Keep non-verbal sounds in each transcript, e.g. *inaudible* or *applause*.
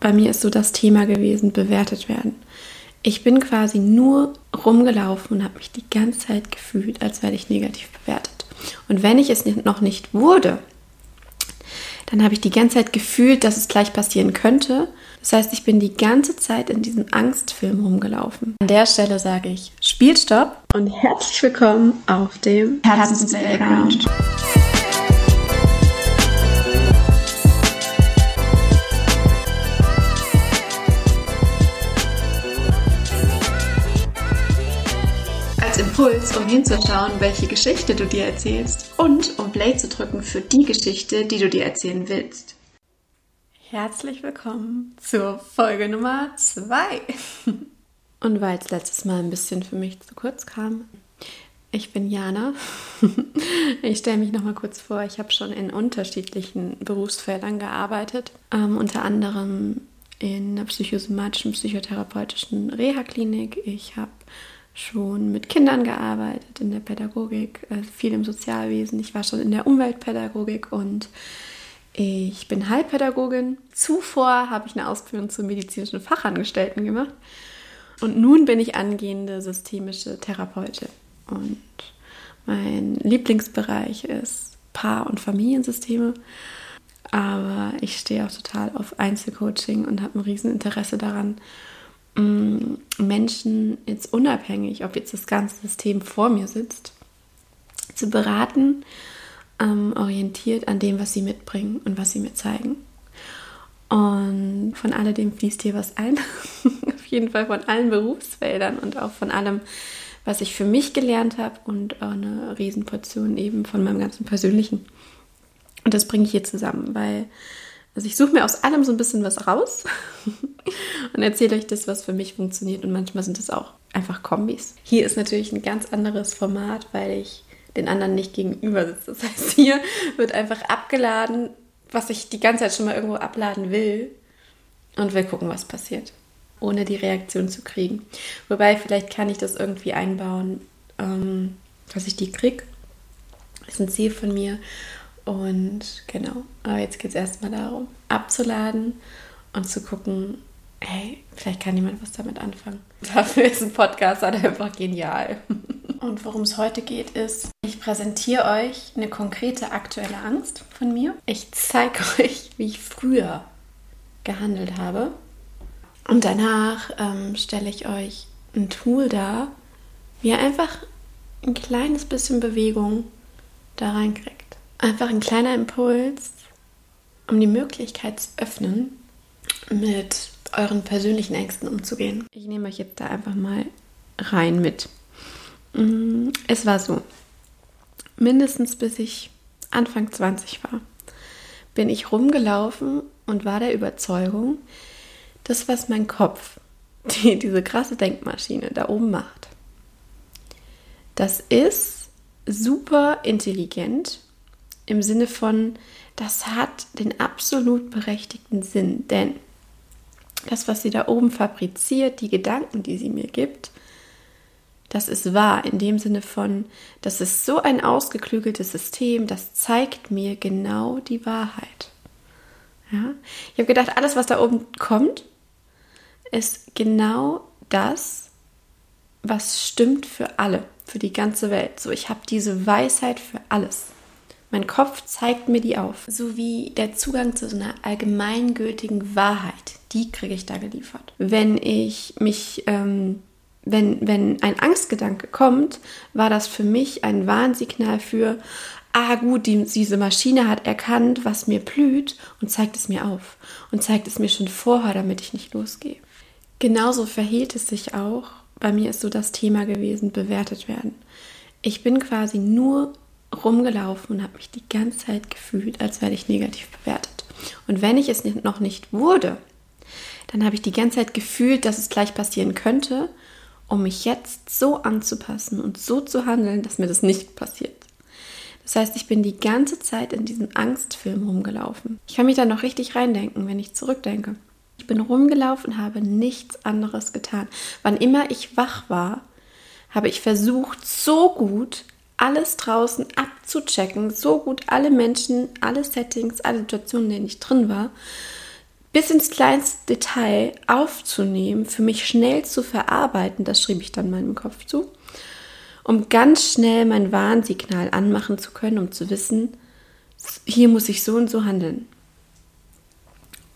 bei mir ist so das Thema gewesen, bewertet werden. Ich bin quasi nur rumgelaufen und habe mich die ganze Zeit gefühlt, als werde ich negativ bewertet. Und wenn ich es noch nicht wurde, dann habe ich die ganze Zeit gefühlt, dass es gleich passieren könnte. Das heißt, ich bin die ganze Zeit in diesem Angstfilm rumgelaufen. An der Stelle sage ich Spielstopp und herzlich willkommen auf dem Herzens Impuls, um hinzuschauen, welche Geschichte du dir erzählst und um Play zu drücken für die Geschichte, die du dir erzählen willst. Herzlich willkommen zur Folge Nummer 2. Und weil es letztes Mal ein bisschen für mich zu kurz kam, ich bin Jana. Ich stelle mich noch mal kurz vor. Ich habe schon in unterschiedlichen Berufsfeldern gearbeitet, ähm, unter anderem in einer psychosomatischen, psychotherapeutischen Reha-Klinik. Ich habe schon mit Kindern gearbeitet in der Pädagogik, also viel im Sozialwesen. Ich war schon in der Umweltpädagogik und ich bin Heilpädagogin. Zuvor habe ich eine Ausbildung zur medizinischen Fachangestellten gemacht. Und nun bin ich angehende systemische Therapeutin. Und mein Lieblingsbereich ist Paar- und Familiensysteme. Aber ich stehe auch total auf Einzelcoaching und habe ein Rieseninteresse daran, Menschen jetzt unabhängig, ob jetzt das ganze System vor mir sitzt, zu beraten, ähm, orientiert an dem, was sie mitbringen und was sie mir zeigen. Und von alledem fließt hier was ein. *laughs* Auf jeden Fall von allen Berufsfeldern und auch von allem, was ich für mich gelernt habe und auch eine Riesenportion eben von meinem ganzen Persönlichen. Und das bringe ich hier zusammen, weil also ich suche mir aus allem so ein bisschen was raus *laughs* und erzähle euch das, was für mich funktioniert. Und manchmal sind es auch einfach Kombis. Hier ist natürlich ein ganz anderes Format, weil ich den anderen nicht gegenüber sitze. Das heißt, hier wird einfach abgeladen, was ich die ganze Zeit schon mal irgendwo abladen will. Und wir gucken, was passiert. Ohne die Reaktion zu kriegen. Wobei, vielleicht kann ich das irgendwie einbauen, ähm, dass ich die kriege. Das ist ein Ziel von mir. Und genau, aber jetzt geht es erstmal darum, abzuladen und zu gucken, hey, vielleicht kann jemand was damit anfangen. *laughs* Dafür ist ein Podcast halt einfach genial. *laughs* Und worum es heute geht, ist, ich präsentiere euch eine konkrete aktuelle Angst von mir. Ich zeige *laughs* euch, wie ich früher gehandelt habe. Und danach ähm, stelle ich euch ein Tool dar, wie ihr einfach ein kleines bisschen Bewegung da reinkriegt. Einfach ein kleiner Impuls, um die Möglichkeit zu öffnen, mit euren persönlichen Ängsten umzugehen. Ich nehme euch jetzt da einfach mal rein mit. Mm, es war so, mindestens bis ich Anfang 20 war, bin ich rumgelaufen und war der Überzeugung, das, was mein Kopf, *laughs* die, diese krasse Denkmaschine da oben macht, das ist super intelligent im Sinne von, das hat den absolut berechtigten Sinn, denn das, was sie da oben fabriziert, die Gedanken, die sie mir gibt, das ist wahr in dem Sinne von, das ist so ein ausgeklügeltes System, das zeigt mir genau die Wahrheit. Ja? Ich habe gedacht, alles, was da oben kommt, ist genau das, was stimmt für alle, für die ganze Welt. So, ich habe diese Weisheit für alles. Mein Kopf zeigt mir die auf. Sowie der Zugang zu so einer allgemeingültigen Wahrheit, die kriege ich da geliefert. Wenn ich mich, ähm, wenn, wenn ein Angstgedanke kommt, war das für mich ein Warnsignal für, ah gut, die, diese Maschine hat erkannt, was mir blüht und zeigt es mir auf und zeigt es mir schon vorher, damit ich nicht losgehe. Genauso verhielt es sich auch. Bei mir ist so das Thema gewesen, bewertet werden. Ich bin quasi nur rumgelaufen und habe mich die ganze Zeit gefühlt, als werde ich negativ bewertet. Und wenn ich es noch nicht wurde, dann habe ich die ganze Zeit gefühlt, dass es gleich passieren könnte, um mich jetzt so anzupassen und so zu handeln, dass mir das nicht passiert. Das heißt, ich bin die ganze Zeit in diesem Angstfilm rumgelaufen. Ich kann mich da noch richtig reindenken, wenn ich zurückdenke. Ich bin rumgelaufen, habe nichts anderes getan. Wann immer ich wach war, habe ich versucht, so gut alles draußen abzuchecken, so gut alle Menschen, alle Settings, alle Situationen, in denen ich drin war, bis ins kleinste Detail aufzunehmen, für mich schnell zu verarbeiten, das schrieb ich dann meinem Kopf zu, um ganz schnell mein Warnsignal anmachen zu können, um zu wissen, hier muss ich so und so handeln,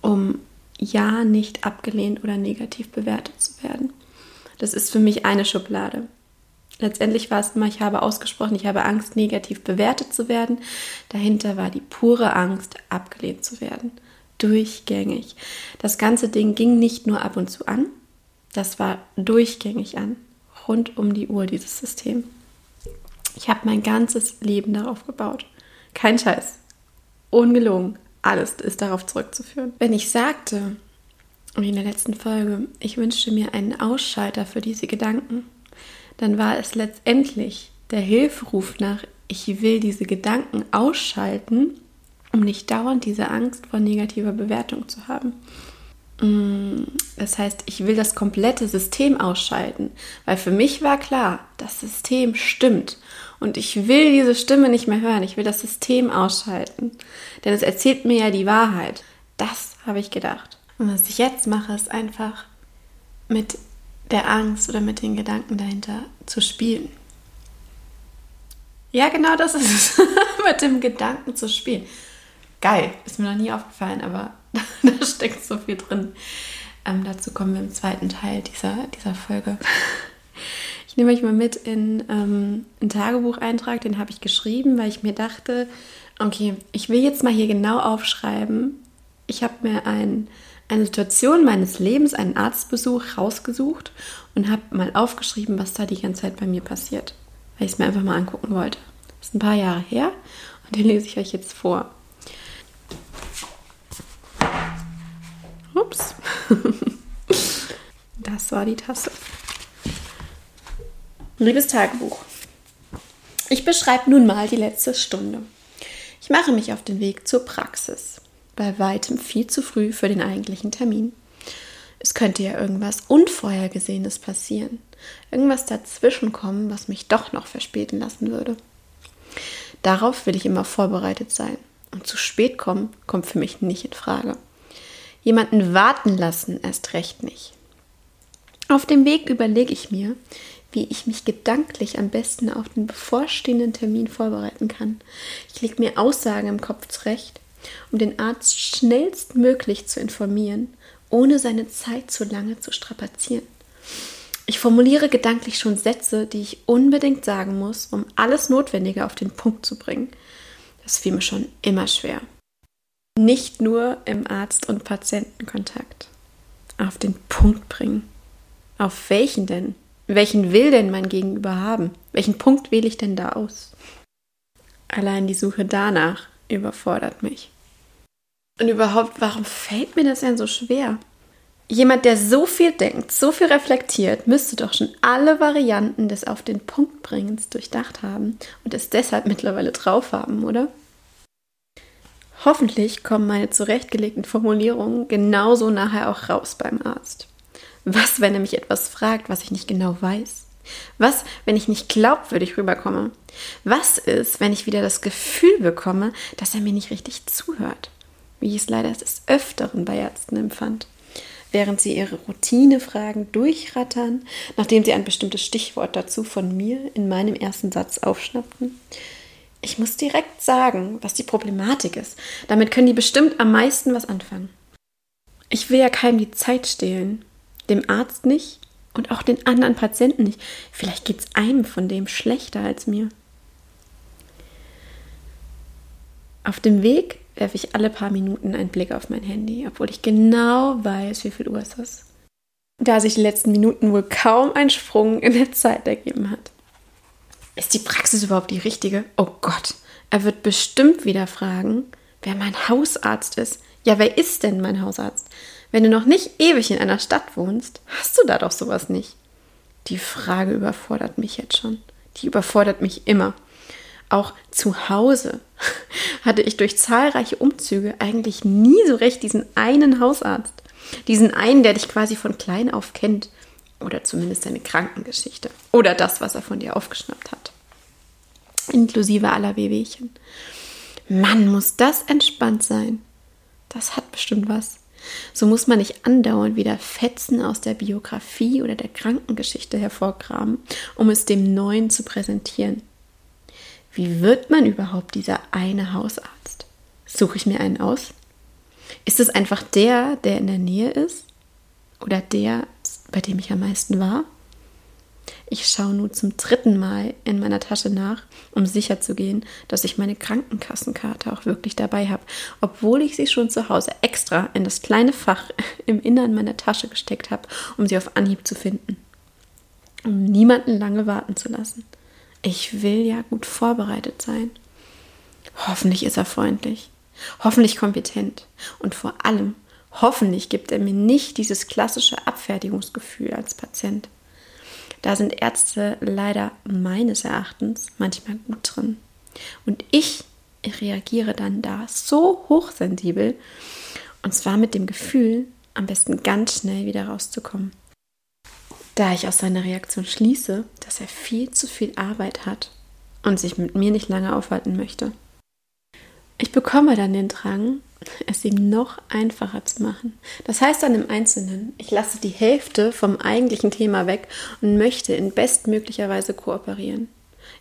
um ja nicht abgelehnt oder negativ bewertet zu werden. Das ist für mich eine Schublade. Letztendlich war es immer, ich habe ausgesprochen, ich habe Angst, negativ bewertet zu werden. Dahinter war die pure Angst, abgelehnt zu werden. Durchgängig. Das ganze Ding ging nicht nur ab und zu an, das war durchgängig an. Rund um die Uhr, dieses System. Ich habe mein ganzes Leben darauf gebaut. Kein Scheiß. Ungelogen. Alles ist darauf zurückzuführen. Wenn ich sagte, wie in der letzten Folge, ich wünschte mir einen Ausschalter für diese Gedanken, dann war es letztendlich der Hilferuf nach, ich will diese Gedanken ausschalten, um nicht dauernd diese Angst vor negativer Bewertung zu haben. Mm, das heißt, ich will das komplette System ausschalten, weil für mich war klar, das System stimmt und ich will diese Stimme nicht mehr hören, ich will das System ausschalten, denn es erzählt mir ja die Wahrheit. Das habe ich gedacht. Und was ich jetzt mache, ist einfach mit der Angst oder mit den Gedanken dahinter zu spielen. Ja, genau das ist es. *laughs* mit dem Gedanken zu spielen. Geil, ist mir noch nie aufgefallen, aber *laughs* da steckt so viel drin. Ähm, dazu kommen wir im zweiten Teil dieser, dieser Folge. *laughs* Ich nehme euch mal mit in ähm, einen Tagebucheintrag, den habe ich geschrieben, weil ich mir dachte, okay, ich will jetzt mal hier genau aufschreiben. Ich habe mir ein eine Situation meines Lebens, einen Arztbesuch rausgesucht und habe mal aufgeschrieben, was da die ganze Zeit bei mir passiert, weil ich es mir einfach mal angucken wollte. Das ist ein paar Jahre her und den lese ich euch jetzt vor. Ups. *laughs* Das war die Tasse. Liebes Tagebuch. Ich beschreibe nun mal die letzte Stunde. Ich mache mich auf den Weg zur Praxis bei weitem viel zu früh für den eigentlichen Termin. Es könnte ja irgendwas Unvorhergesehenes passieren, irgendwas dazwischen kommen, was mich doch noch verspäten lassen würde. Darauf will ich immer vorbereitet sein. Und zu spät kommen kommt für mich nicht in Frage. Jemanden warten lassen erst recht nicht. Auf dem Weg überlege ich mir, wie ich mich gedanklich am besten auf den bevorstehenden Termin vorbereiten kann. Ich lege mir Aussagen im Kopf zurecht, um den Arzt schnellstmöglich zu informieren, ohne seine Zeit zu lange zu strapazieren. Ich formuliere gedanklich schon Sätze, die ich unbedingt sagen muss, um alles Notwendige auf den Punkt zu bringen. Das fiel mir schon immer schwer. Nicht nur im Arzt- und Patientenkontakt. Auf den Punkt bringen. Auf welchen denn? Welchen will denn mein Gegenüber haben? Welchen Punkt wähle ich denn da aus? Allein die Suche danach überfordert mich. Und überhaupt, warum fällt mir das denn so schwer? Jemand, der so viel denkt, so viel reflektiert, müsste doch schon alle Varianten des Auf den Punkt bringens durchdacht haben und es deshalb mittlerweile drauf haben, oder? Hoffentlich kommen meine zurechtgelegten Formulierungen genauso nachher auch raus beim Arzt. Was, wenn er mich etwas fragt, was ich nicht genau weiß? Was, wenn ich nicht glaubwürdig rüberkomme? Was ist, wenn ich wieder das Gefühl bekomme, dass er mir nicht richtig zuhört? Wie ich es leider des Öfteren bei Ärzten empfand. Während sie ihre Routinefragen durchrattern, nachdem sie ein bestimmtes Stichwort dazu von mir in meinem ersten Satz aufschnappten. Ich muss direkt sagen, was die Problematik ist. Damit können die bestimmt am meisten was anfangen. Ich will ja keinem die Zeit stehlen. Dem Arzt nicht und auch den anderen Patienten nicht. Vielleicht geht es einem von dem schlechter als mir. Auf dem Weg werfe ich alle paar Minuten einen Blick auf mein Handy, obwohl ich genau weiß, wie viel Uhr es ist. Da sich die letzten Minuten wohl kaum ein Sprung in der Zeit ergeben hat. Ist die Praxis überhaupt die richtige? Oh Gott, er wird bestimmt wieder fragen, wer mein Hausarzt ist. Ja, wer ist denn mein Hausarzt? Wenn du noch nicht ewig in einer Stadt wohnst, hast du da doch sowas nicht. Die Frage überfordert mich jetzt schon. Die überfordert mich immer. Auch zu Hause *laughs* hatte ich durch zahlreiche Umzüge eigentlich nie so recht diesen einen Hausarzt. Diesen einen, der dich quasi von klein auf kennt. Oder zumindest deine Krankengeschichte. Oder das, was er von dir aufgeschnappt hat. Inklusive aller Wehwehchen. Mann, muss das entspannt sein. Das hat bestimmt was. So muss man nicht andauernd wieder Fetzen aus der Biografie oder der Krankengeschichte hervorgraben, um es dem Neuen zu präsentieren. Wie wird man überhaupt dieser eine Hausarzt? Suche ich mir einen aus? Ist es einfach der, der in der Nähe ist? Oder der, bei dem ich am meisten war? Ich schaue nun zum dritten Mal in meiner Tasche nach, um sicher zu gehen, dass ich meine Krankenkassenkarte auch wirklich dabei habe, obwohl ich sie schon zu Hause extra in das kleine Fach *laughs* im Innern meiner Tasche gesteckt habe, um sie auf Anhieb zu finden. Um niemanden lange warten zu lassen. Ich will ja gut vorbereitet sein. Hoffentlich ist er freundlich, hoffentlich kompetent und vor allem hoffentlich gibt er mir nicht dieses klassische Abfertigungsgefühl als Patient. Da sind Ärzte leider meines Erachtens manchmal gut drin. Und ich reagiere dann da so hochsensibel und zwar mit dem Gefühl, am besten ganz schnell wieder rauszukommen. Da ich aus seiner Reaktion schließe, dass er viel zu viel Arbeit hat und sich mit mir nicht lange aufhalten möchte. Ich bekomme dann den Drang, es ihm noch einfacher zu machen. Das heißt dann im Einzelnen, ich lasse die Hälfte vom eigentlichen Thema weg und möchte in bestmöglicher Weise kooperieren.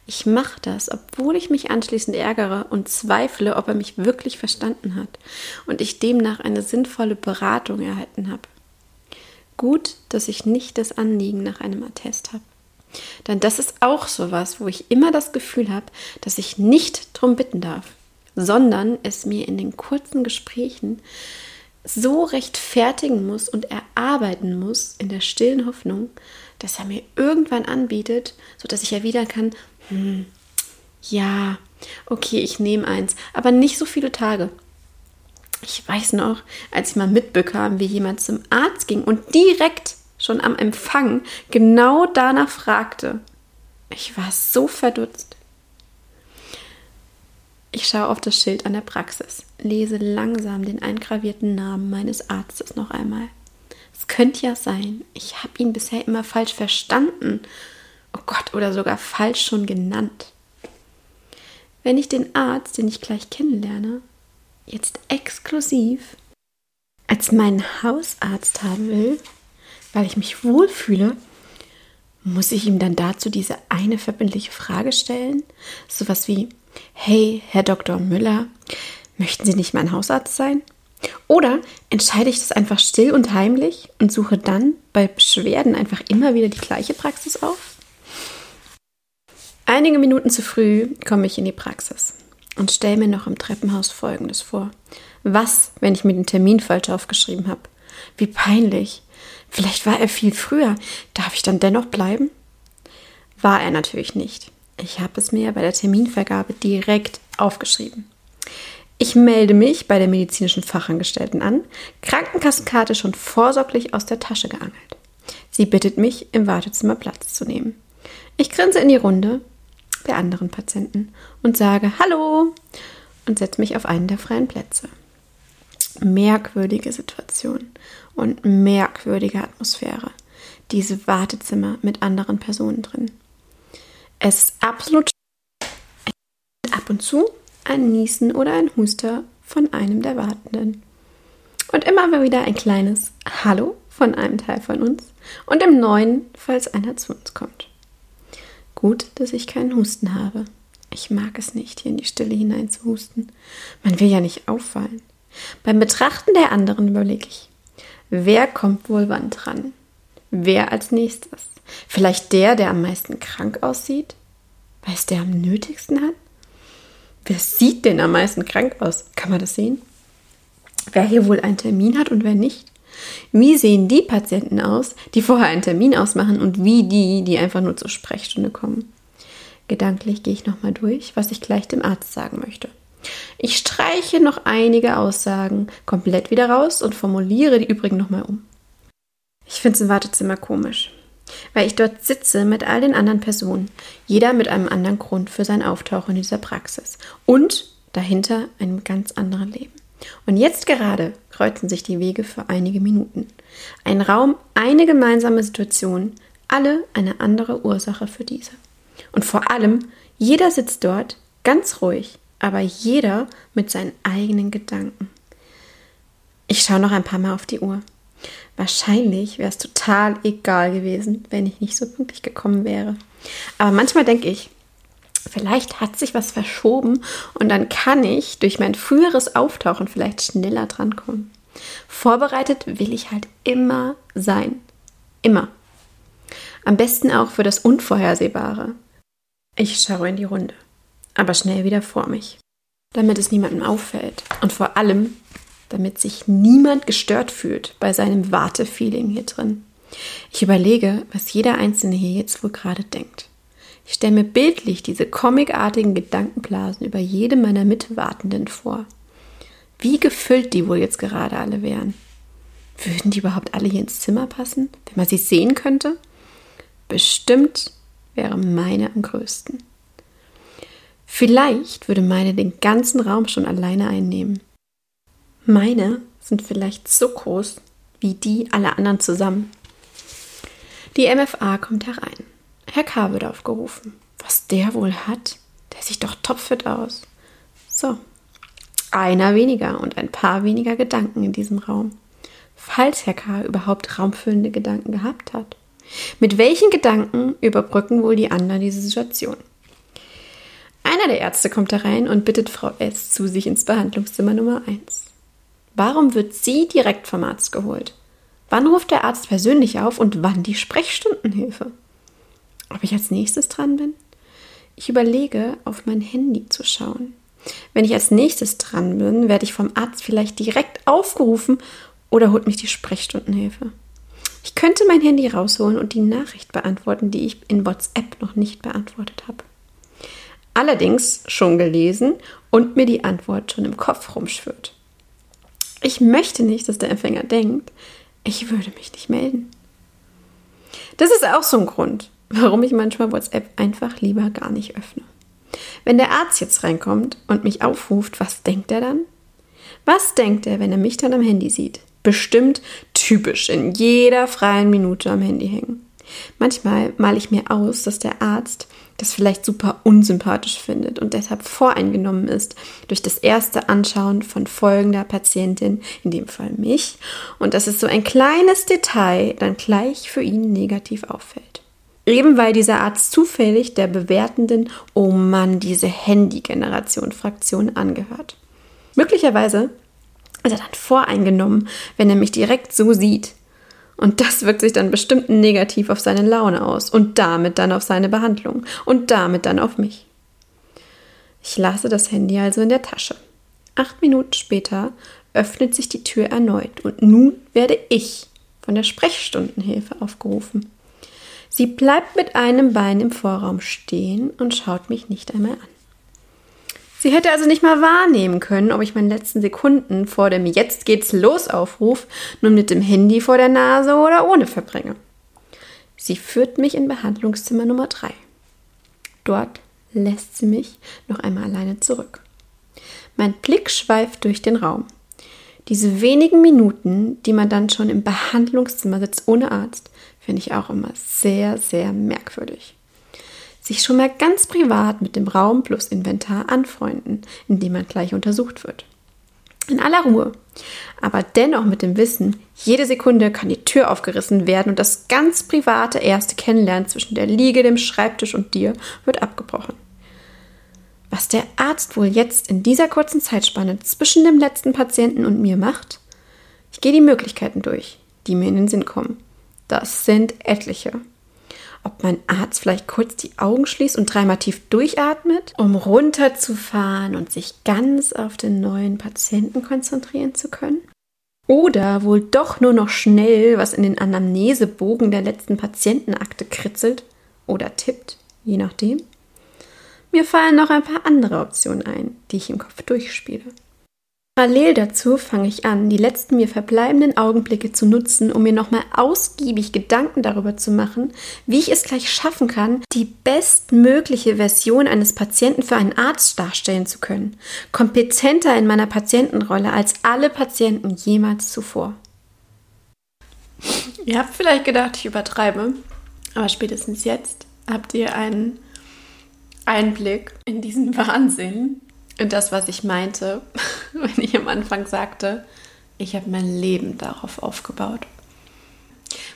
Ich mache das, obwohl ich mich anschließend ärgere und zweifle, ob er mich wirklich verstanden hat und ich demnach eine sinnvolle Beratung erhalten habe. Gut, dass ich nicht das Anliegen nach einem Attest habe. Denn das ist auch sowas, wo ich immer das Gefühl habe, dass ich nicht drum bitten darf sondern es mir in den kurzen Gesprächen so rechtfertigen muss und erarbeiten muss in der stillen Hoffnung, dass er mir irgendwann anbietet, sodass ich erwidern kann, hm, ja, okay, ich nehme eins, aber nicht so viele Tage. Ich weiß noch, als ich mal mitbekam, wie jemand zum Arzt ging und direkt schon am Empfang genau danach fragte. Ich war so verdutzt. Ich schaue auf das Schild an der Praxis, lese langsam den eingravierten Namen meines Arztes noch einmal. Es könnte ja sein, ich habe ihn bisher immer falsch verstanden. Oh Gott, oder sogar falsch schon genannt. Wenn ich den Arzt, den ich gleich kennenlerne, jetzt exklusiv als meinen Hausarzt haben will, weil ich mich wohlfühle, muss ich ihm dann dazu diese eine verbindliche Frage stellen? Sowas wie, Hey, Herr Dr. Müller, möchten Sie nicht mein Hausarzt sein? Oder entscheide ich das einfach still und heimlich und suche dann bei Beschwerden einfach immer wieder die gleiche Praxis auf? Einige Minuten zu früh komme ich in die Praxis und stelle mir noch im Treppenhaus Folgendes vor. Was, wenn ich mir den Termin falsch aufgeschrieben habe? Wie peinlich. Vielleicht war er viel früher. Darf ich dann dennoch bleiben? War er natürlich nicht. Ich habe es mir bei der Terminvergabe direkt aufgeschrieben. Ich melde mich bei der medizinischen Fachangestellten an, Krankenkassenkarte schon vorsorglich aus der Tasche geangelt. Sie bittet mich, im Wartezimmer Platz zu nehmen. Ich grinse in die Runde der anderen Patienten und sage Hallo und setze mich auf einen der freien Plätze. Merkwürdige Situation und merkwürdige Atmosphäre. Diese Wartezimmer mit anderen Personen drin. Es ist absolut ab und zu ein Niesen oder ein Huster von einem der Wartenden. Und immer wieder ein kleines Hallo von einem Teil von uns und im neuen, falls einer zu uns kommt. Gut, dass ich keinen Husten habe. Ich mag es nicht, hier in die Stille hinein zu husten. Man will ja nicht auffallen. Beim Betrachten der anderen überlege ich, wer kommt wohl wann dran? Wer als nächstes? Vielleicht der, der am meisten krank aussieht? Weil es der am nötigsten hat? Wer sieht denn am meisten krank aus? Kann man das sehen? Wer hier wohl einen Termin hat und wer nicht? Wie sehen die Patienten aus, die vorher einen Termin ausmachen und wie die, die einfach nur zur Sprechstunde kommen? Gedanklich gehe ich nochmal durch, was ich gleich dem Arzt sagen möchte. Ich streiche noch einige Aussagen komplett wieder raus und formuliere die übrigen nochmal um. Ich finde es im Wartezimmer komisch weil ich dort sitze mit all den anderen Personen, jeder mit einem anderen Grund für sein Auftauchen in dieser Praxis und dahinter einem ganz anderen Leben. Und jetzt gerade kreuzen sich die Wege für einige Minuten. Ein Raum, eine gemeinsame Situation, alle eine andere Ursache für diese. Und vor allem, jeder sitzt dort ganz ruhig, aber jeder mit seinen eigenen Gedanken. Ich schaue noch ein paar Mal auf die Uhr. Wahrscheinlich wäre es total egal gewesen, wenn ich nicht so pünktlich gekommen wäre. Aber manchmal denke ich, vielleicht hat sich was verschoben und dann kann ich durch mein früheres Auftauchen vielleicht schneller drankommen. Vorbereitet will ich halt immer sein. Immer. Am besten auch für das Unvorhersehbare. Ich schaue in die Runde, aber schnell wieder vor mich, damit es niemandem auffällt und vor allem, damit sich niemand gestört fühlt bei seinem Wartefeeling hier drin. Ich überlege, was jeder Einzelne hier jetzt wohl gerade denkt. Ich stelle mir bildlich diese comicartigen Gedankenblasen über jede meiner Mitwartenden vor. Wie gefüllt die wohl jetzt gerade alle wären. Würden die überhaupt alle hier ins Zimmer passen, wenn man sie sehen könnte? Bestimmt wäre meine am größten. Vielleicht würde meine den ganzen Raum schon alleine einnehmen. Meine sind vielleicht so groß wie die aller anderen zusammen. Die MFA kommt herein. Herr K. wird aufgerufen. Was der wohl hat? Der sieht doch topfit aus. So, einer weniger und ein paar weniger Gedanken in diesem Raum. Falls Herr K. überhaupt raumfüllende Gedanken gehabt hat. Mit welchen Gedanken überbrücken wohl die anderen diese Situation? Einer der Ärzte kommt herein und bittet Frau S. zu sich ins Behandlungszimmer Nummer 1. Warum wird sie direkt vom Arzt geholt? Wann ruft der Arzt persönlich auf und wann die Sprechstundenhilfe? Ob ich als nächstes dran bin? Ich überlege, auf mein Handy zu schauen. Wenn ich als nächstes dran bin, werde ich vom Arzt vielleicht direkt aufgerufen oder holt mich die Sprechstundenhilfe. Ich könnte mein Handy rausholen und die Nachricht beantworten, die ich in WhatsApp noch nicht beantwortet habe. Allerdings schon gelesen und mir die Antwort schon im Kopf rumschwirrt. Ich möchte nicht, dass der Empfänger denkt, ich würde mich nicht melden. Das ist auch so ein Grund, warum ich manchmal WhatsApp einfach lieber gar nicht öffne. Wenn der Arzt jetzt reinkommt und mich aufruft, was denkt er dann? Was denkt er, wenn er mich dann am Handy sieht? Bestimmt typisch in jeder freien Minute am Handy hängen. Manchmal male ich mir aus, dass der Arzt das vielleicht super unsympathisch findet und deshalb voreingenommen ist durch das erste Anschauen von folgender Patientin, in dem Fall mich, und dass es so ein kleines Detail dann gleich für ihn negativ auffällt. Eben weil dieser Arzt zufällig der bewertenden Oh Mann, diese Handy-Generation-Fraktion angehört. Möglicherweise ist er dann voreingenommen, wenn er mich direkt so sieht. Und das wirkt sich dann bestimmt negativ auf seine Laune aus und damit dann auf seine Behandlung und damit dann auf mich. Ich lasse das Handy also in der Tasche. Acht Minuten später öffnet sich die Tür erneut und nun werde ich von der Sprechstundenhilfe aufgerufen. Sie bleibt mit einem Bein im Vorraum stehen und schaut mich nicht einmal an. Sie hätte also nicht mal wahrnehmen können, ob ich meine letzten Sekunden vor dem Jetzt geht's los Aufruf nun mit dem Handy vor der Nase oder ohne verbringe. Sie führt mich in Behandlungszimmer Nummer 3. Dort lässt sie mich noch einmal alleine zurück. Mein Blick schweift durch den Raum. Diese wenigen Minuten, die man dann schon im Behandlungszimmer sitzt ohne Arzt, finde ich auch immer sehr, sehr merkwürdig. Sich schon mal ganz privat mit dem Raum plus Inventar anfreunden, indem man gleich untersucht wird. In aller Ruhe, aber dennoch mit dem Wissen, jede Sekunde kann die Tür aufgerissen werden und das ganz private erste Kennenlernen zwischen der Liege, dem Schreibtisch und dir wird abgebrochen. Was der Arzt wohl jetzt in dieser kurzen Zeitspanne zwischen dem letzten Patienten und mir macht? Ich gehe die Möglichkeiten durch, die mir in den Sinn kommen. Das sind etliche. Ob mein Arzt vielleicht kurz die Augen schließt und dreimal tief durchatmet, um runterzufahren und sich ganz auf den neuen Patienten konzentrieren zu können? Oder wohl doch nur noch schnell was in den Anamnesebogen der letzten Patientenakte kritzelt oder tippt, je nachdem? Mir fallen noch ein paar andere Optionen ein, die ich im Kopf durchspiele. Parallel dazu fange ich an, die letzten mir verbleibenden Augenblicke zu nutzen, um mir nochmal ausgiebig Gedanken darüber zu machen, wie ich es gleich schaffen kann, die bestmögliche Version eines Patienten für einen Arzt darstellen zu können. Kompetenter in meiner Patientenrolle als alle Patienten jemals zuvor. Ihr habt vielleicht gedacht, ich übertreibe, aber spätestens jetzt habt ihr einen Einblick in diesen Wahnsinn, das, was ich meinte, *laughs* wenn ich am Anfang sagte, Ich habe mein Leben darauf aufgebaut.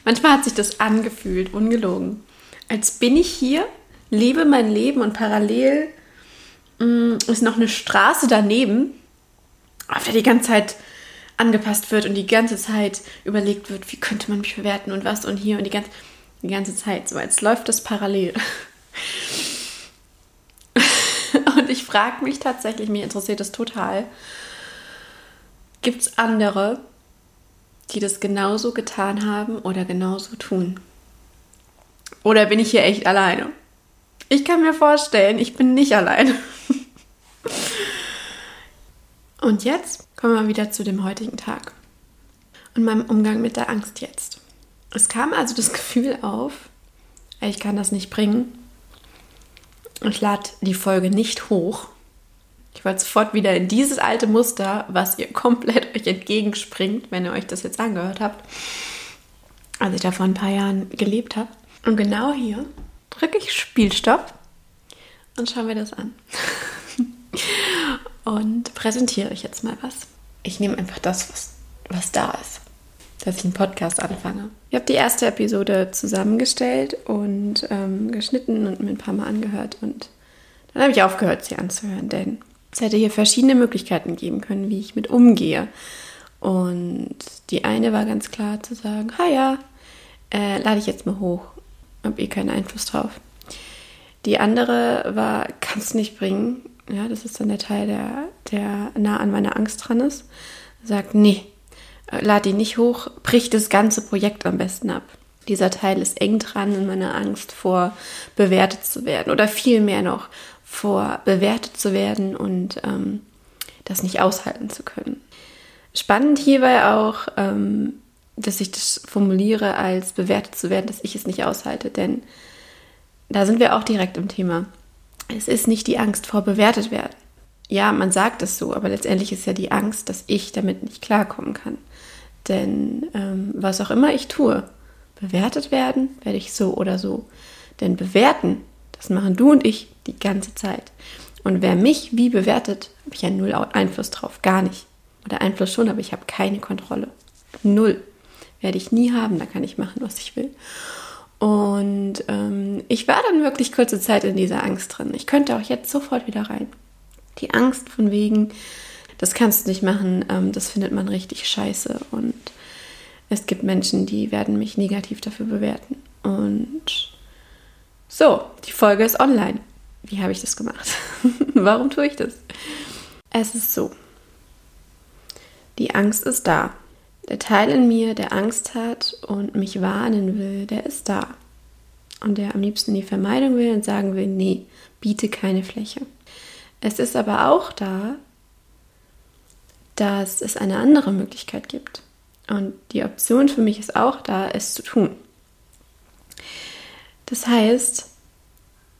Manchmal hat sich das angefühlt, ungelogen. Als bin ich hier, lebe mein Leben und parallel mh, mm, ist noch eine Straße daneben, auf der die ganze Zeit angepasst wird und die ganze Zeit überlegt wird, wie könnte man mich bewerten und was und hier und die ganze, die ganze Zeit. So, als läuft das parallel. *laughs* ich frage mich tatsächlich, mir interessiert das total, gibt es andere, die das genauso getan haben oder genauso tun? Oder bin ich hier echt alleine? Ich kann mir vorstellen, ich bin nicht alleine. *laughs* Und jetzt kommen wir wieder zu dem heutigen Tag und meinem Umgang mit der Angst jetzt. Es kam also das Gefühl auf, ich kann das nicht bringen. Ich lade die Folge nicht hoch. Ich wollte sofort wieder in dieses alte Muster, was ihr *laughs* komplett euch entgegenspringt, wenn ihr euch das jetzt angehört habt, als ich da vor ein paar Jahren gelebt habe. Und genau hier drücke ich Spielstopp und schauen wir das an. *laughs* und präsentiere euch jetzt mal was. Ich nehme einfach das, was, was da ist, dass ich einen Podcast anfange. Ich habe die erste Episode zusammengestellt und ähm, geschnitten und mir ein paar Mal angehört und dann habe ich aufgehört, sie anzuhören, denn es hätte hier verschiedene Möglichkeiten geben können, wie ich mit umgehe. Und die eine war ganz klar zu sagen, ha ja, äh, lade ich jetzt mal hoch, habe eh keinen Einfluss drauf. Die andere war, *laughs* kannst nicht bringen, ja, das ist dann der Teil, der, der nah an meiner Angst dran ist, sagt, nee, äh, lad ihn nicht hoch, brich das ganze Projekt am besten ab. Dieser Teil ist eng dran in meiner Angst vor bewertet zu werden oder vielmehr noch vor bewertet zu werden und ähm, das nicht aushalten zu können. Spannend hierbei auch, ähm, dass ich das formuliere als bewertet zu werden, dass ich es nicht aushalte, denn da sind wir auch direkt im Thema. Es ist nicht die Angst vor bewertet werden. Ja, man sagt es so, aber letztendlich ist ja die Angst, dass ich damit nicht klarkommen kann. Denn ähm, was auch immer ich tue, bewertet werden werde ich so oder so. Denn bewerten, das machen du und ich die ganze Zeit. Und wer mich wie bewertet, habe ich ja null Einfluss drauf, gar nicht. Oder Einfluss schon, aber ich habe keine Kontrolle. Null. Werde ich nie haben, da kann ich machen, was ich will. Und ähm, ich war dann wirklich kurze Zeit in dieser Angst drin. Ich könnte auch jetzt sofort wieder rein. Die Angst von wegen, das kannst du nicht machen, ähm, das findet man richtig scheiße. Und es gibt Menschen, die werden mich negativ dafür bewerten. Und so, die Folge ist online. Wie habe ich das gemacht? *laughs* Warum tue ich das? Es ist so. Die Angst ist da. Der Teil in mir, der Angst hat und mich warnen will, der ist da. Und der am liebsten die Vermeidung will und sagen will, nee, biete keine Fläche. Es ist aber auch da, dass es eine andere Möglichkeit gibt. Und die Option für mich ist auch da, es zu tun. Das heißt,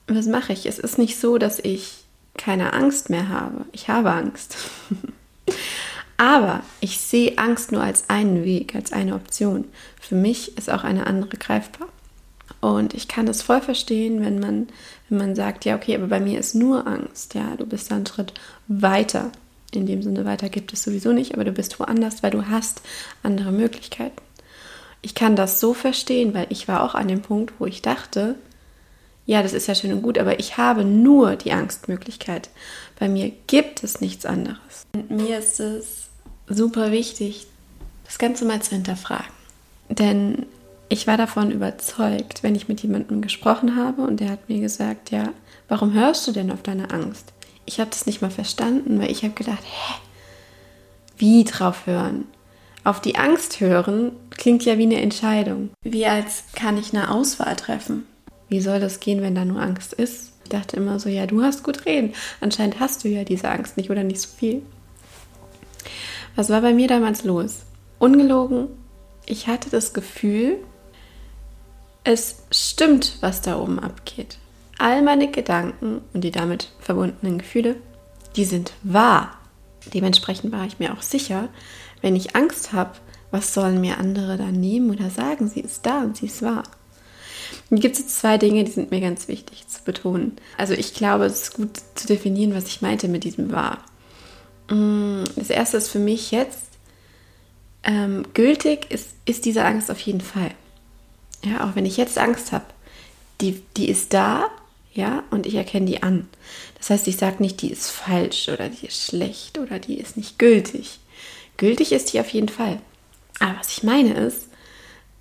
was mache ich? Es ist nicht so, dass ich keine Angst mehr habe. Ich habe Angst. *laughs* Aber ich sehe Angst nur als einen Weg, als eine Option. Für mich ist auch eine andere greifbar. Und ich kann das voll verstehen, wenn man, wenn man sagt, ja, okay, aber bei mir ist nur Angst. Ja, du bist da einen Schritt weiter. In dem Sinne weiter gibt es sowieso nicht, aber du bist woanders, weil du hast andere Möglichkeiten. Ich kann das so verstehen, weil ich war auch an dem Punkt, wo ich dachte, ja, das ist ja schön und gut, aber ich habe nur die Angstmöglichkeit. Bei mir gibt es nichts anderes. Und mir ist es super wichtig, das Ganze mal zu hinterfragen. Denn ich war davon überzeugt, wenn ich mit jemandem gesprochen habe und der hat mir gesagt, ja, warum hörst du denn auf deine Angst? Ich habe das nicht mal verstanden, weil ich habe gedacht, hä, wie drauf hören? Auf die Angst hören klingt ja wie eine Entscheidung. Wie als kann ich eine Auswahl treffen. Wie soll das gehen, wenn da nur Angst ist? Ich dachte immer so, ja, du hast gut reden. Anscheinend hast du ja diese Angst nicht oder nicht so viel. Was war bei mir damals los? Ungelogen, ich hatte das Gefühl, es stimmt, was da oben abgeht. All meine Gedanken und die damit verbundenen Gefühle, die sind wahr. Dementsprechend war ich mir auch sicher, wenn ich Angst habe, was sollen mir andere da nehmen oder sagen? Sie ist da und sie ist wahr. Hier gibt es zwei Dinge, die sind mir ganz wichtig zu betonen. Also ich glaube, es ist gut zu definieren, was ich meinte mit diesem wahr. Mm, das erste ist für mich jetzt, ähm, gültig ist, ist diese Angst auf jeden Fall. Ja, auch wenn ich jetzt Angst habe, die, die ist da, ja, und ich erkenne die an. Das heißt, ich sage nicht, die ist falsch oder die ist schlecht oder die ist nicht gültig. Gültig ist die auf jeden Fall. Aber was ich meine ist,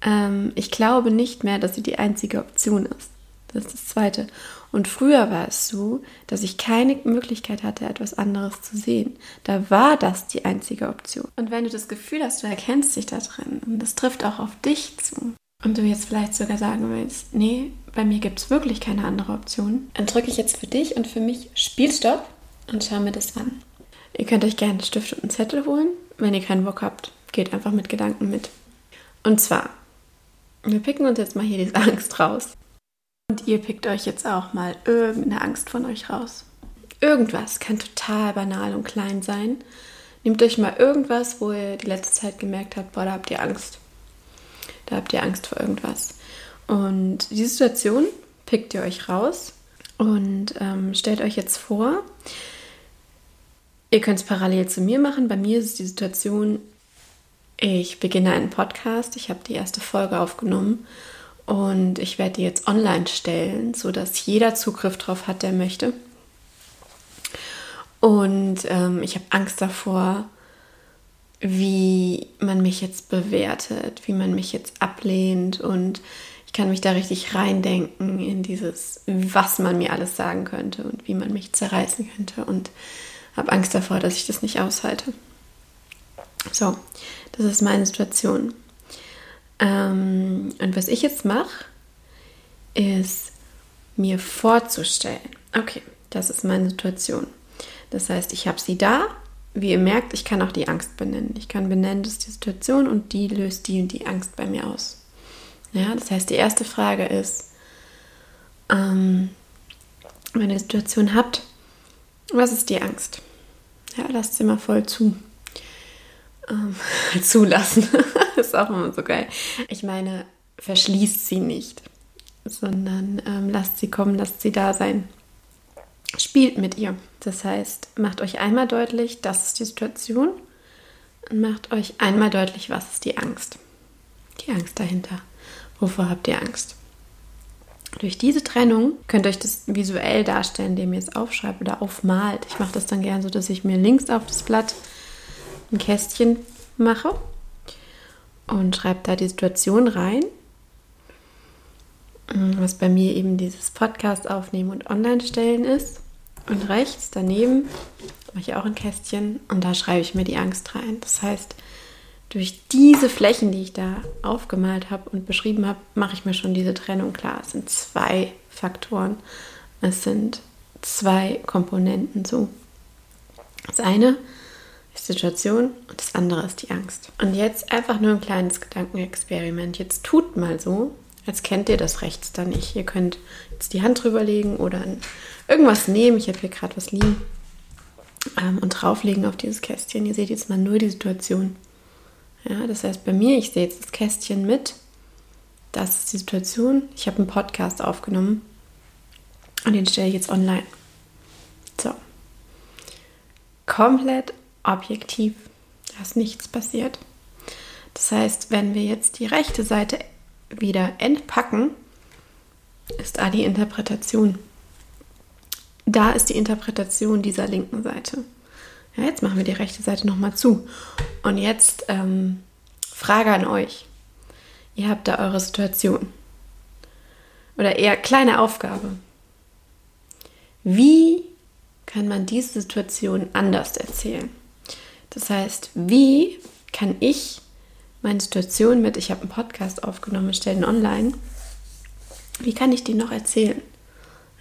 ähm, ich glaube nicht mehr, dass sie die einzige Option ist. Das ist das Zweite. Und früher war es so, dass ich keine Möglichkeit hatte, etwas anderes zu sehen. Da war das die einzige Option. Und wenn du das Gefühl hast, du erkennst dich da drin und das trifft auch auf dich zu, und du jetzt vielleicht sogar sagen willst, nee, bei mir gibt es wirklich keine andere Option, dann drücke ich jetzt für dich und für mich Spielstopp und schau mir das an. Ihr könnt euch gerne einen Stift und einen Zettel holen. Wenn ihr keinen Bock habt, geht einfach mit Gedanken mit. Und zwar, wir picken uns jetzt mal hier diese Angst raus. Und ihr pickt euch jetzt auch mal irgendeine Angst von euch raus. Irgendwas kann total banal und klein sein. Nehmt euch mal irgendwas, wo ihr die letzte Zeit gemerkt habt, boah, da habt ihr Angst. Da habt ihr Angst vor irgendwas. Und die Situation pickt ihr euch raus und ähm, stellt euch jetzt vor, ihr könnt es parallel zu mir machen. Bei mir ist die Situation, ich beginne einen Podcast, ich habe die erste Folge aufgenommen und ich werde die jetzt online stellen, sodass jeder Zugriff drauf hat, der möchte. Und ähm, ich habe Angst davor, wie man mich jetzt bewertet, wie man mich jetzt ablehnt und kann mich da richtig reindenken in dieses, was man mir alles sagen könnte und wie man mich zerreißen könnte und habe Angst davor, dass ich das nicht aushalte. So, das ist meine Situation. Ähm, und was ich jetzt mache, ist mir vorzustellen, okay, das ist meine Situation. Das heißt, ich habe sie da. Wie ihr merkt, ich kann auch die Angst benennen. Ich kann benennen, das ist die Situation und die löst die und die Angst bei mir aus. Ja, das heißt, die erste Frage ist, ähm, wenn ihr eine Situation habt, was ist die Angst? Ja, lasst sie mal voll zu. Ähm, *laughs* zulassen. *laughs* ist auch immer so geil. Ich meine, verschließt sie nicht, sondern ähm, lasst sie kommen, lasst sie da sein. Spielt mit ihr. Das heißt, macht euch einmal deutlich, das ist die Situation und macht euch einmal deutlich, was ist die Angst. Die Angst dahinter. Wovor habt ihr Angst? Durch diese Trennung könnt ihr euch das visuell darstellen, indem ihr es aufschreibt oder aufmalt. Ich mache das dann gern so, dass ich mir links auf das Blatt ein Kästchen mache und schreibe da die Situation rein, was bei mir eben dieses Podcast aufnehmen und online stellen ist. Und rechts daneben mache ich auch ein Kästchen und da schreibe ich mir die Angst rein. Das heißt, durch diese Flächen, die ich da aufgemalt habe und beschrieben habe, mache ich mir schon diese Trennung klar. Es sind zwei Faktoren, es sind zwei Komponenten so. Das eine ist die Situation und das andere ist die Angst. Und jetzt einfach nur ein kleines Gedankenexperiment. Jetzt tut mal so, als kennt ihr das rechts da nicht. Ihr könnt jetzt die Hand drüber legen oder irgendwas nehmen. Ich habe hier gerade was liegen. Ähm, und drauflegen auf dieses Kästchen. Ihr seht jetzt mal nur die Situation. Ja, das heißt, bei mir, ich sehe jetzt das Kästchen mit. Das ist die Situation. Ich habe einen Podcast aufgenommen und den stelle ich jetzt online. So. Komplett objektiv. Da ist nichts passiert. Das heißt, wenn wir jetzt die rechte Seite wieder entpacken, ist da die Interpretation. Da ist die Interpretation dieser linken Seite. Ja, jetzt machen wir die rechte Seite nochmal zu. Und jetzt ähm, Frage an euch. Ihr habt da eure Situation. Oder eher kleine Aufgabe. Wie kann man diese Situation anders erzählen? Das heißt, wie kann ich meine Situation mit, ich habe einen Podcast aufgenommen, stellen online, wie kann ich die noch erzählen?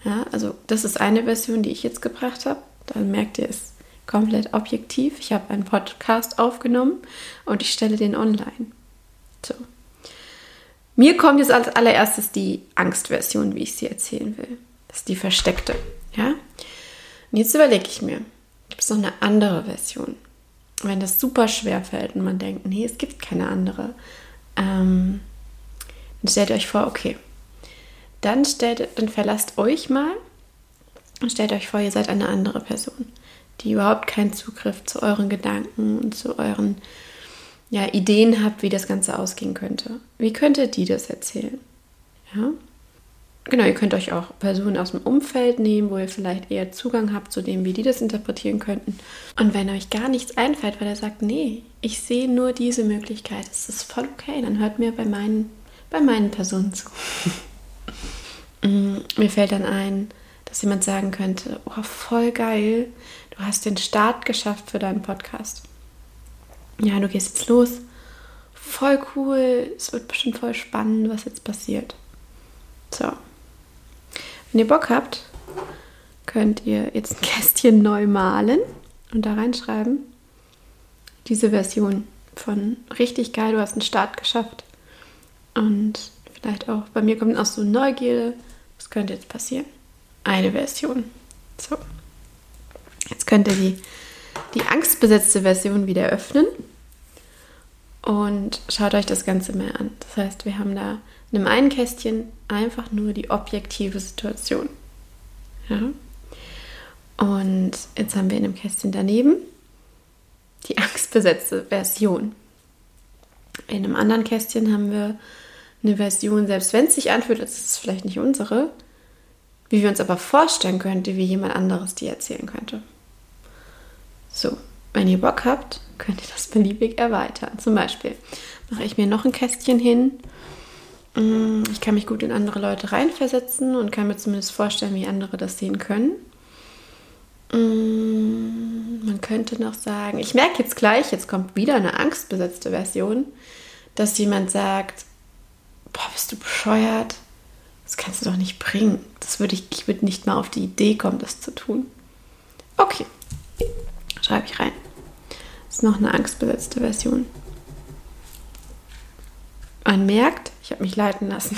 Ja, also das ist eine Version, die ich jetzt gebracht habe. Dann merkt ihr es komplett objektiv. Ich habe einen Podcast aufgenommen und ich stelle den online. So. Mir kommt jetzt als allererstes die Angstversion, wie ich sie erzählen will. Das ist die versteckte. Ja? Und jetzt überlege ich mir, gibt es noch eine andere Version? Wenn das super schwer fällt und man denkt, nee, es gibt keine andere, ähm, dann stellt euch vor, okay, dann, stellt, dann verlasst euch mal und stellt euch vor, ihr seid eine andere Person die überhaupt keinen Zugriff zu euren Gedanken und zu euren ja, Ideen habt, wie das Ganze ausgehen könnte. Wie könnte die das erzählen? Ja. Genau, ihr könnt euch auch Personen aus dem Umfeld nehmen, wo ihr vielleicht eher Zugang habt zu dem, wie die das interpretieren könnten. Und wenn euch gar nichts einfällt, weil er sagt, nee, ich sehe nur diese Möglichkeit, ist das voll okay, dann hört mir bei meinen, bei meinen Personen zu. *laughs* Mm, mir fällt dann ein, dass jemand sagen könnte, oh, voll geil, du hast den Start geschafft für deinen Podcast. Ja, du gehst jetzt los. Voll cool, es wird bestimmt voll spannend, was jetzt passiert. So. Wenn ihr Bock habt, könnt ihr jetzt ein *laughs* Kästchen neu malen und da reinschreiben, diese Version von richtig geil, du hast einen Start geschafft. Und vielleicht auch, bei mir kommt auch so Neugierde, was könnte jetzt passieren? Eine Version. So. Jetzt könnt ihr die, die angstbesetzte Version wieder öffnen und schaut euch das Ganze mal an. Das heißt, wir haben da in einem einen Kästchen einfach nur die objektive Situation. Ja? Und jetzt haben wir in einem Kästchen daneben die angstbesetzte Version. In einem anderen Kästchen haben wir eine Version, selbst wenn es sich anfühlt, als ist vielleicht nicht unsere, wie wir uns aber vorstellen könnte, wie jemand anderes die erzählen könnte. So, wenn ihr Bock habt, könnt ihr das beliebig erweitern. Zum Beispiel mache ich mir noch ein Kästchen hin Mm, ich kann mich gut in andere Leute reinversetzen und kann mir zumindest vorstellen, wie andere das sehen können. Mm, man könnte noch sagen, ich merke jetzt gleich, jetzt kommt wieder eine angstbesetzte Version, dass jemand sagt, boah, bist du bescheuert? Das kannst du doch nicht bringen. Das würde ich, ich würde nicht mal auf die Idee kommen, das zu tun. Okay, schreibe ich rein. Das ist noch eine angstbesetzte Version. Man merkt, ich habe mich leiten lassen.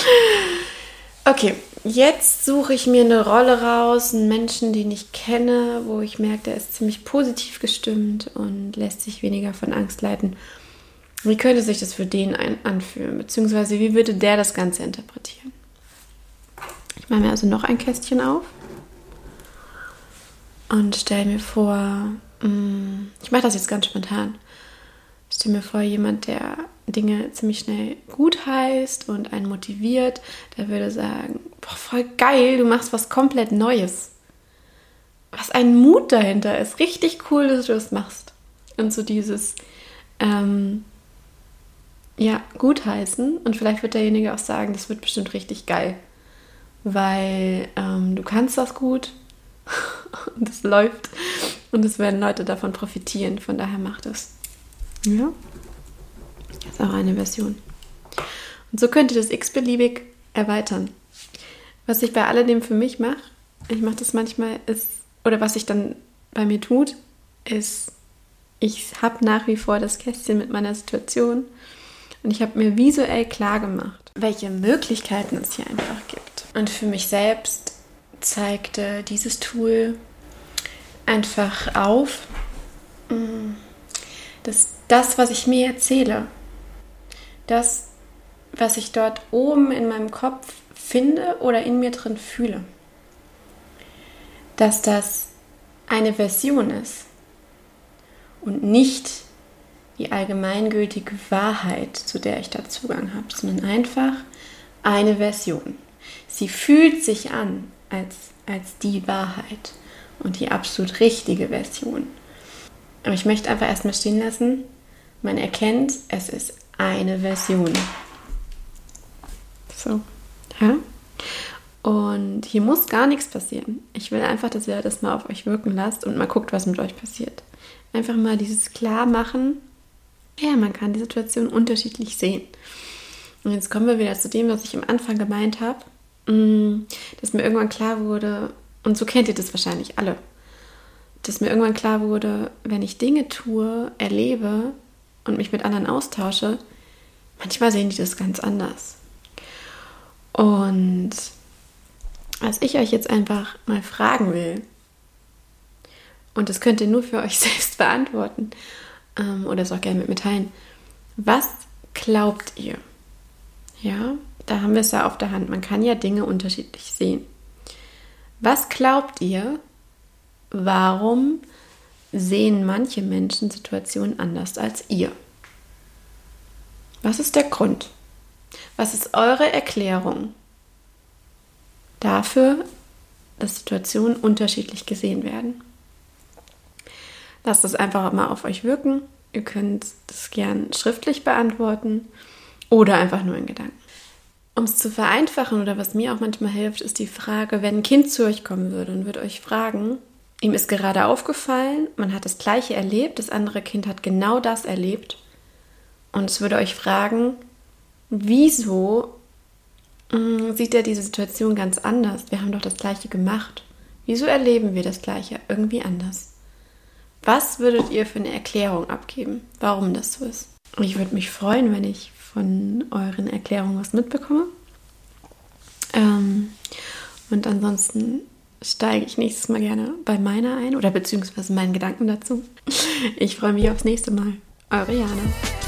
*laughs* okay, jetzt suche ich mir eine Rolle raus, einen Menschen, den ich kenne, wo ich merke, der ist ziemlich positiv gestimmt und lässt sich weniger von Angst leiten. Wie könnte sich das für den anfühlen? Beziehungsweise wie würde der das Ganze interpretieren? Ich mache mir also noch ein Kästchen auf und stelle mir vor, mm, ich mache das jetzt ganz spontan. Ich stelle mir vor, jemand, der Dinge ziemlich schnell gut heißt und einen motiviert, der würde sagen, boah, voll geil, du machst was komplett Neues. Was ein Mut dahinter ist. Richtig cool, dass du das machst. Und so dieses, ähm, ja, gutheißen. Und vielleicht wird derjenige auch sagen, das wird bestimmt richtig geil. Weil ähm, du kannst das gut *laughs* und es läuft. Und es werden Leute davon profitieren. Von daher macht es. Ja. Das ist auch eine Version. Und so könnt ihr das x-beliebig erweitern. Was ich bei alledem für mich mache, ich mache das manchmal, ist, oder was sich dann bei mir tut, ist, ich habe nach wie vor das Kästchen mit meiner Situation und ich habe mir visuell klar gemacht, welche Möglichkeiten es hier einfach gibt. Und für mich selbst zeigte dieses Tool einfach auf, mm, dass das, was ich mir erzähle, das, was ich dort oben in meinem Kopf finde oder in mir drin fühle. Dass das eine Version ist und nicht die allgemeingültige Wahrheit, zu der ich da Zugang habe, sondern einfach eine Version. Sie fühlt sich an als, als die Wahrheit und die absolut richtige Version. Aber ich möchte einfach erstmal stehen lassen, man erkennt, es ist eine Version. So, ja. Und hier muss gar nichts passieren. Ich will einfach, dass ihr das mal auf euch wirken lasst und mal guckt, was mit euch passiert. Einfach mal dieses Klarmachen. Ja, man kann die Situation unterschiedlich sehen. Und jetzt kommen wir wieder zu dem, was ich am Anfang gemeint habe, dass mir irgendwann klar wurde, und so kennt ihr das wahrscheinlich alle, dass mir irgendwann klar wurde, wenn ich Dinge tue, erlebe, und mich mit anderen austausche, manchmal sehen die das ganz anders. Und was ich euch jetzt einfach mal fragen will, und das könnt ihr nur für *laughs* euch selbst beantworten ähm, oder es auch gerne mit mir teilen, was glaubt ihr? Ja, da haben wir es ja auf der Hand. Man kann ja Dinge unterschiedlich sehen. Was glaubt ihr, warum sehen manche Menschen Situationen anders als ihr. Was ist der Grund? Was ist eure Erklärung dafür, dass Situationen unterschiedlich gesehen werden? Lasst es einfach mal auf euch wirken. Ihr könnt es gern schriftlich beantworten oder einfach nur in Gedanken. Um es zu vereinfachen oder was mir auch manchmal hilft, ist die Frage, wenn ein Kind zu euch kommen würde und würde euch fragen, ihm ist gerade aufgefallen, man hat das gleiche erlebt, das andere Kind hat genau das erlebt und es würde euch fragen, wieso mh, hm, sieht er diese Situation ganz anders? Wir haben doch das gleiche gemacht. Wieso erleben wir das gleiche irgendwie anders? Was würdet ihr für eine Erklärung abgeben, warum das so ist? Ich würde mich freuen, wenn ich von euren Erklärungen was mitbekomme. Ähm, und ansonsten steige ich nächstes Mal gerne bei meiner ein oder beziehungsweise meinen Gedanken dazu. Ich freue mich aufs nächste Mal. Eure Jana.